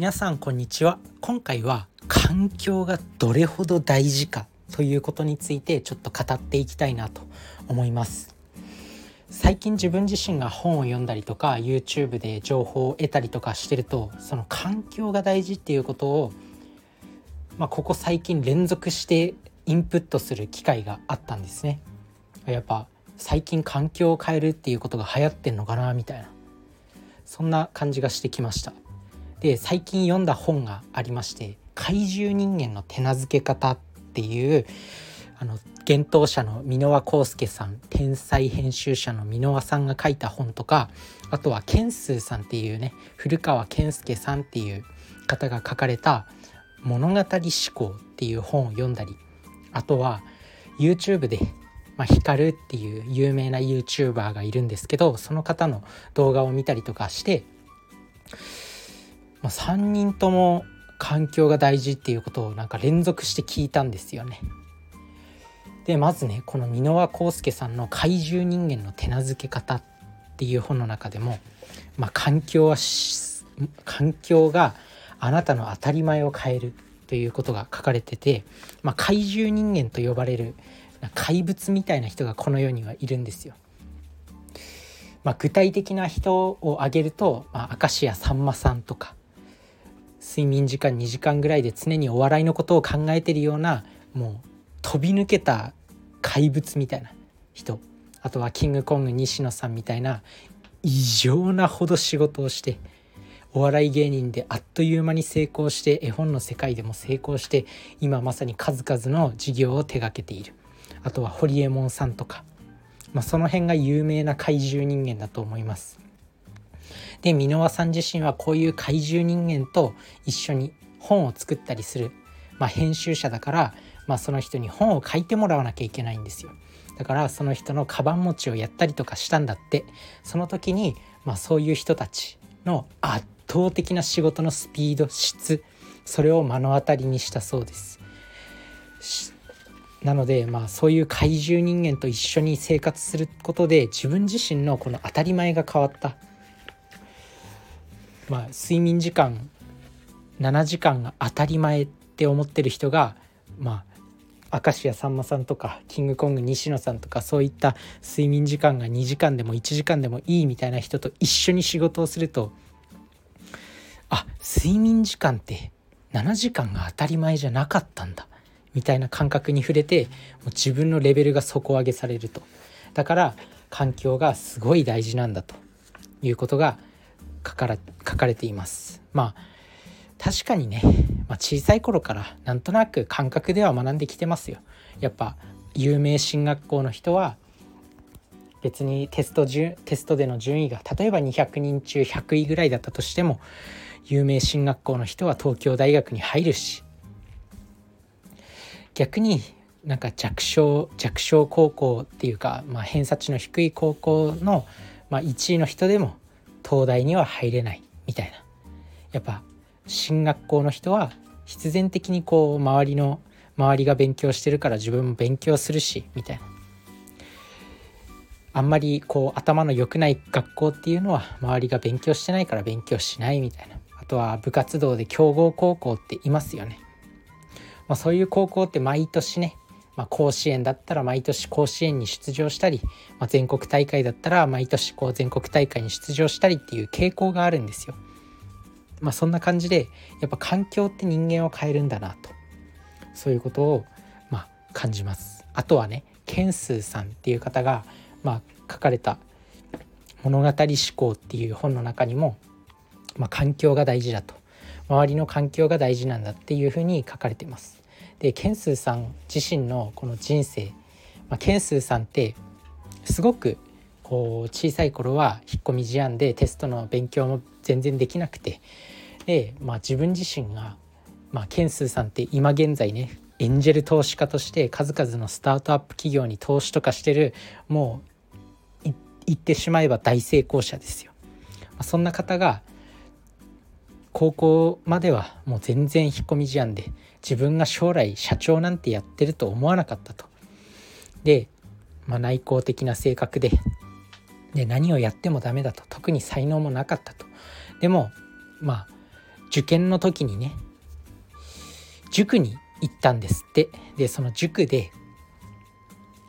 皆さんこんにちは。今回は環境がどれほど大事かということについてちょっと語っていきたいなと思います。最近自分自身が本を読んだりとか YouTube で情報を得たりとかしてるとその環境が大事っていうことをまあ、ここ最近連続してインプットする機会があったんですね。やっぱ最近環境を変えるっていうことが流行ってんのかなみたいな。そんな感じがしてきました。で最近読んだ本がありまして「怪獣人間の手なずけ方」っていうあの幻冬者の箕輪康介さん天才編集者の箕輪さんが書いた本とかあとはケンスーさんっていうね古川健介さんっていう方が書かれた「物語思考」っていう本を読んだりあとは YouTube でまあ、ヒカルっていう有名な YouTuber がいるんですけどその方の動画を見たりとかしてまあ、3人とも環境が大事っていうことをなんか連続して聞いたんですよね。でまずねこの箕輪康介さんの「怪獣人間の手なずけ方」っていう本の中でも、まあ、環境は環境があなたの当たり前を変えるということが書かれてて、まあ、怪獣人間と呼ばれる怪物みたいな人がこの世にはいるんですよ。まあ、具体的な人を挙げると、まあ、明石家さんまさんとか睡眠時間2時間ぐらいで常にお笑いのことを考えてるようなもう飛び抜けた怪物みたいな人。あとはキングコング西野さんみたいな異常なほど仕事をしてお笑い芸人であっという間に成功して絵本の世界でも成功して今まさに数々の事業を手がけている。あとはホリエモンさんとか、まあ、その辺が有名な怪獣人間だと思います。で箕輪さん自身はこういう怪獣人間と一緒に本を作ったりする、まあ、編集者だから、まあ、その人に本を書いてもらわなきゃいけないんですよ。だからその人のカバン持ちをやったりとかしたんだって。その時に、まあ、そういう人たちの圧倒的な仕事のスピード質それを目の当たりにしたそうです。なのでまあそういう怪獣人間と一緒に生活することで自分自身のこの当たり前が変わった。まあ、睡眠時間7時間が当たり前って思ってる人がまあ明石家さんまさんとかキングコング西野さんとかそういった睡眠時間が2時間でも1時間でもいいみたいな人と一緒に仕事をするとあ睡眠時間って7時間が当たり前じゃなかったんだみたいな感覚に触れてもう自分のレベルが底上げされると。だから環境がすごい大事なんだということが書か書かれています。まあ確かにね、まあ、小さい頃からなんとなく感覚では学んできてますよ。やっぱ有名進学校の人は別にテストテストでの順位が例えば200人中100位ぐらいだったとしても有名進学校の人は東京大学に入るし逆になんか弱小弱小高校っていうか、まあ、偏差値の低い高校の、まあ、1位の人でも東大には入れないみたいな。やっぱ進学校の人は必然的にこう周りの周りが勉強してるから自分も勉強するしみたいな。あんまりこう頭の良くない学校っていうのは周りが勉強してないから勉強しないみたいな。あとは部活動で強豪高校っていますよね、まあ、そういう高校って毎年ねまあ、甲子園だったら毎年甲子園に出場したり、まあ、全国大会だったら毎年こう全国大会に出場したりっていう傾向があるんですよ。まあ、そんな感じでやっぱ環境って人間を変えるんだなとそういうことをまあ感じます。あとはねケンスーさんっていう方がまあ書かれた「物語思考」っていう本の中にも、まあ、環境が大事だと周りの環境が大事なんだっていうふうに書かれてます。でケンスーさん自身のこの人生、まあ、ケンスーさんってすごくこう小さい頃は引っ込み思案でテストの勉強も全然できなくてで、まあ、自分自身が、まあ、ケンスーさんって今現在ねエンジェル投資家として数々のスタートアップ企業に投資とかしてるもう言ってしまえば大成功者ですよ。まあ、そんな方が高校まではもう全然引っ込み思案で自分が将来社長なんてやってると思わなかったと。で、まあ、内向的な性格でで何をやってもダメだと特に才能もなかったと。でもまあ受験の時にね塾に行ったんですってでその塾で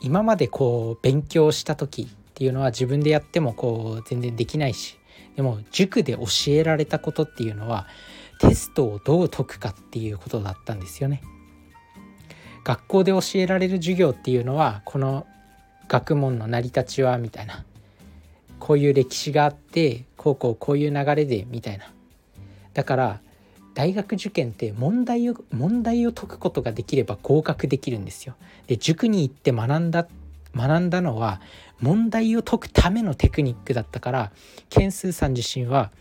今までこう勉強した時っていうのは自分でやってもこう全然できないしでも塾で教えられたことっていうのはテストをどう解くかっていうことだったんですよね。学校で教えられる授業っていうのはこの学問の成り立ちはみたいなこういう歴史があってこうこうこういう流れでみたいなだから大学受験って問題を問題を解くことができれば合格できるんですよ。で塾に行って学んだ学んだのは問題を解くためのテクニックだったからケンスーさん自身は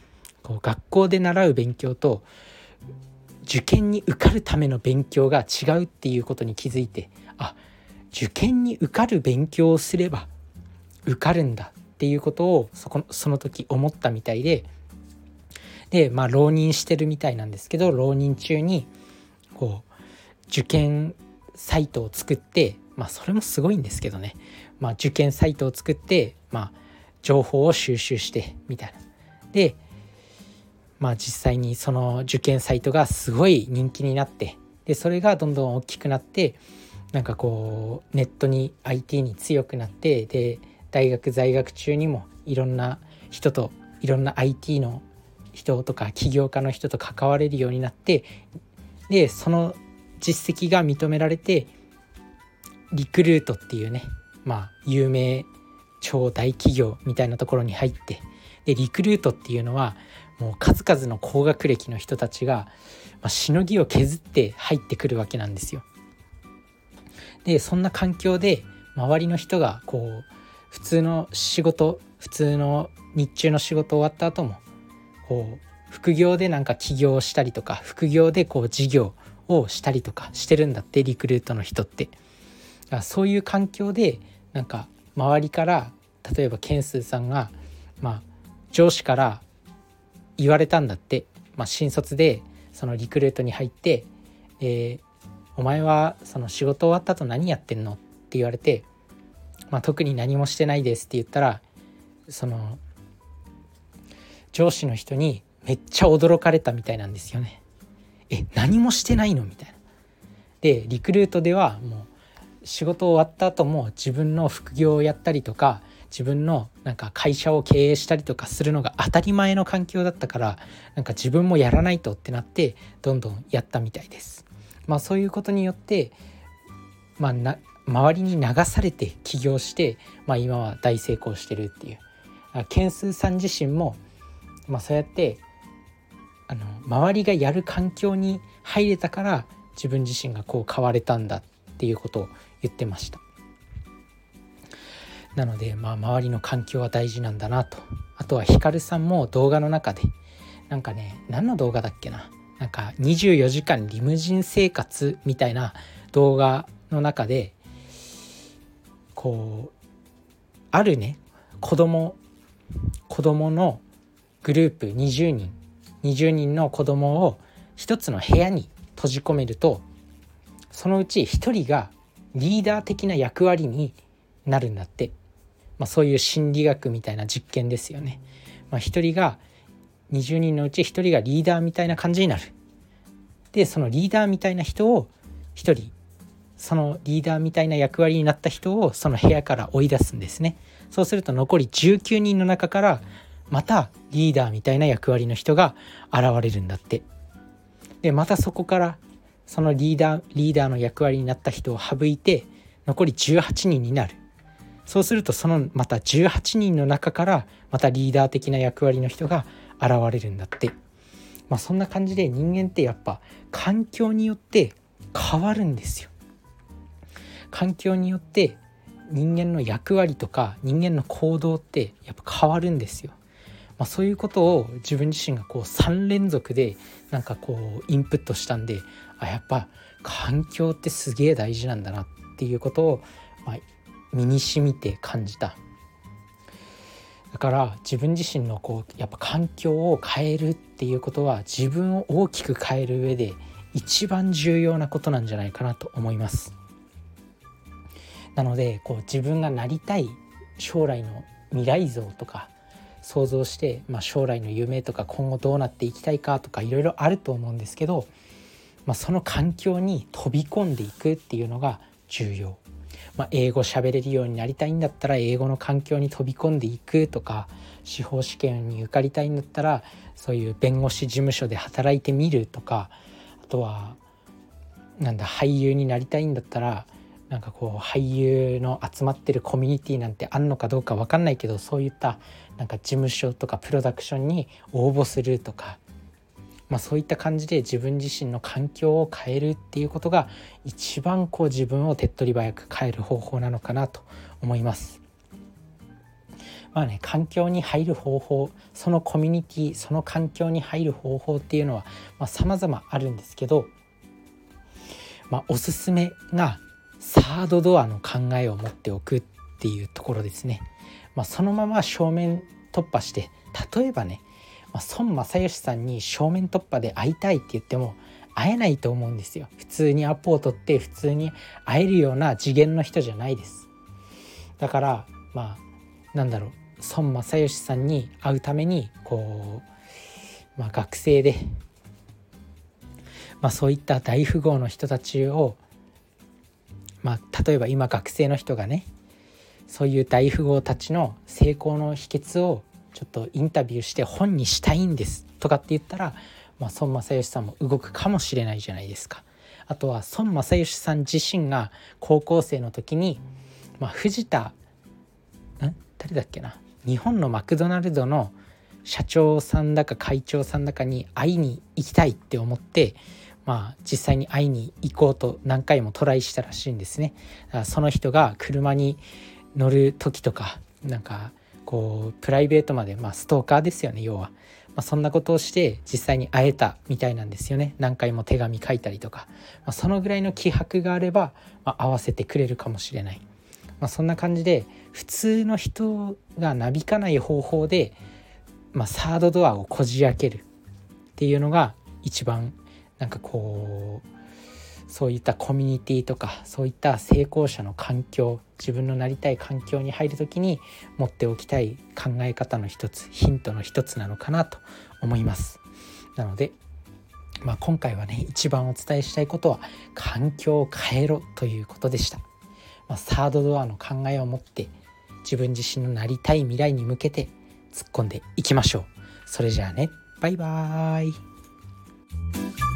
こう学校で習う勉強と受験に受かるための勉強が違うっていうことに気づいてあ受験に受かる勉強をすれば受かるんだっていうことをそこその時思ったみたいででまあ浪人してるみたいなんですけど浪人中にこう受験サイトを作ってまあそれもすごいんですけどね、まあ、受験サイトを作ってまあ情報を収集してみたいな。でまあ実際にその受験サイトがすごい人気になってでそれがどんどん大きくなってなんかこうネットに IT に強くなってで大学在学中にもいろんな人といろんな IT の人とか起業家の人と関われるようになってでその実績が認められてリクルートっていうねまあ有名超大企業みたいなところに入ってでリクルートっていうのはもう数々の高学歴の人たちが、まあ、しのぎを削って入ってくるわけなんですよ。でそんな環境で周りの人がこう普通の仕事普通の日中の仕事終わった後もこう副業でなんか起業したりとか副業でこう事業をしたりとかしてるんだってリクルートの人って。そういう環境でなんか周りから例えばケンスーさんが、まあ、上司から言われたんだって、まあ、新卒でそのリクルートに入って「えー、お前はその仕事終わった後何やってんの?」って言われて「まあ、特に何もしてないです」って言ったらその上司の人にめっちゃ驚かれたみたいなんですよね。え何もしてないのみたいな。でリクルートではもう仕事終わった後も自分の副業をやったりとか自分のなんか会社を経営したりとかするのが当たり前の環境だったからなんか自分もやらないとってなってどんどんやったみたいです。まあ、そういうことによって、まあ、な周りに流されて起業して、まあ、今は大成功してるっていう。ケンスーさん自身もまあ、そうやってあの周りがやる環境に入れたから自分自身がこう変われたんだっていうことを言ってました。なのでまあ周りの環境は大事なんだなとあとはヒカルさんも動画の中でなんかね何の動画だっけななんか24時間リムジン生活みたいな動画の中でこうあるね子供子供のグループ20人20人の子供を一つの部屋に閉じ込めるとそのうち1人がリーダー的な役割になるんだって、まあ、そういう心理学みたいな実験ですよね。まあ、1人が20人のうち1人がリーダーみたいな感じになる。でそのリーダーみたいな人を1人そのリーダーみたいな役割になった人をその部屋から追い出すんですね。そうすると残り19人の中からまたリーダーみたいな役割の人が現れるんだってでまたそこからそのリーダーリーダーの役割になった人を省いて残り18人になる。そうするとそのまた18人の中からまたリーダー的な役割の人が現れるんだって。まあそんな感じで人間ってやっぱ環境によって変わるんですよ。環境によって人間の役割とか人間の行動ってやっぱ変わるんですよ。まあ、そういうことを自分自身がこう3連続でなんかこうインプットしたんであやっぱ環境ってすげえ大事なんだなっていうことを、まあ、身にしみて感じた。だから自分自身のこうやっぱ環境を変えるっていうことは自分を大きく変える上で一番重要なことなんじゃないかなと思います。なのでこう自分がなりたい将来の未来像とか想像して、まあ、将来の夢とか今後どうなっていきたいかとかいろいろあると思うんですけど、まあ、その環境に飛び込んでいくっていうのが重要。まあ、英語喋れるようになりたいんだったら英語の環境に飛び込んでいくとか司法試験に受かりたいんだったらそういう弁護士事務所で働いてみるとかあとはなんだ俳優になりたいんだったらなんかこう俳優の集まってるコミュニティなんてあんのかどうか分かんないけどそういったなんか事務所とかプロダクションに応募するとか、まあ、そういった感じで自分自身の環境を変えるっていうことが一番こう自分を手っ取り早く変える方法なのかなと思います。まあね環境に入る方法そのコミュニティその環境に入る方法っていうのはまあ、様々あるんですけど、まあ、おすすめがサードドアの考えを持っておくっていうところですね。まあ、そのまま正面突破して例えばね、まあ、孫正義さんに正面突破で会いたいって言っても会えないと思うんですよ。普通にアポを取って普通に会えるような次元の人じゃないです。だからまあなんだろう孫正義さんに会うためにこう、まあ、学生で、まあ、そういった大富豪の人たちをまあ、例えば今学生の人がねそういう大富豪たちの成功の秘訣をちょっとインタビューして本にしたいんですとかって言ったら、まあ、孫正義さんも動くかもしれないじゃないですか。あとは孫正義さん自身が高校生の時に、まあ、藤田ん？誰だっけな？日本のマクドナルドの社長さんだか会長さんだかに会いに行きたいって思ってまあ、実際に会いに行こうと何回もトライしたらしいんですね。その人が車に乗る時とかなんかこうプライベートまで、まあ、ストーカーですよね要は、まあ、そんなことをして実際に会えたみたいなんですよね。何回も手紙書いたりとか、まあ、そのぐらいの気迫があれば、まあ、合わせてくれるかもしれない、まあ、そんな感じで普通の人がなびかない方法で、まあ、サードドアをこじ開けるっていうのが一番なんかこうそういったコミュニティとかそういった成功者の環境自分のなりたい環境に入る時に持っておきたい考え方の一つヒントの一つなのかなと思います。なのでまあ、今回はね一番お伝えしたいことは環境を変えろということでした、まあ、サードドアの考えを持って自分自身のなりたい未来に向けて突っ込んでいきましょう。それじゃあねバイバーイ。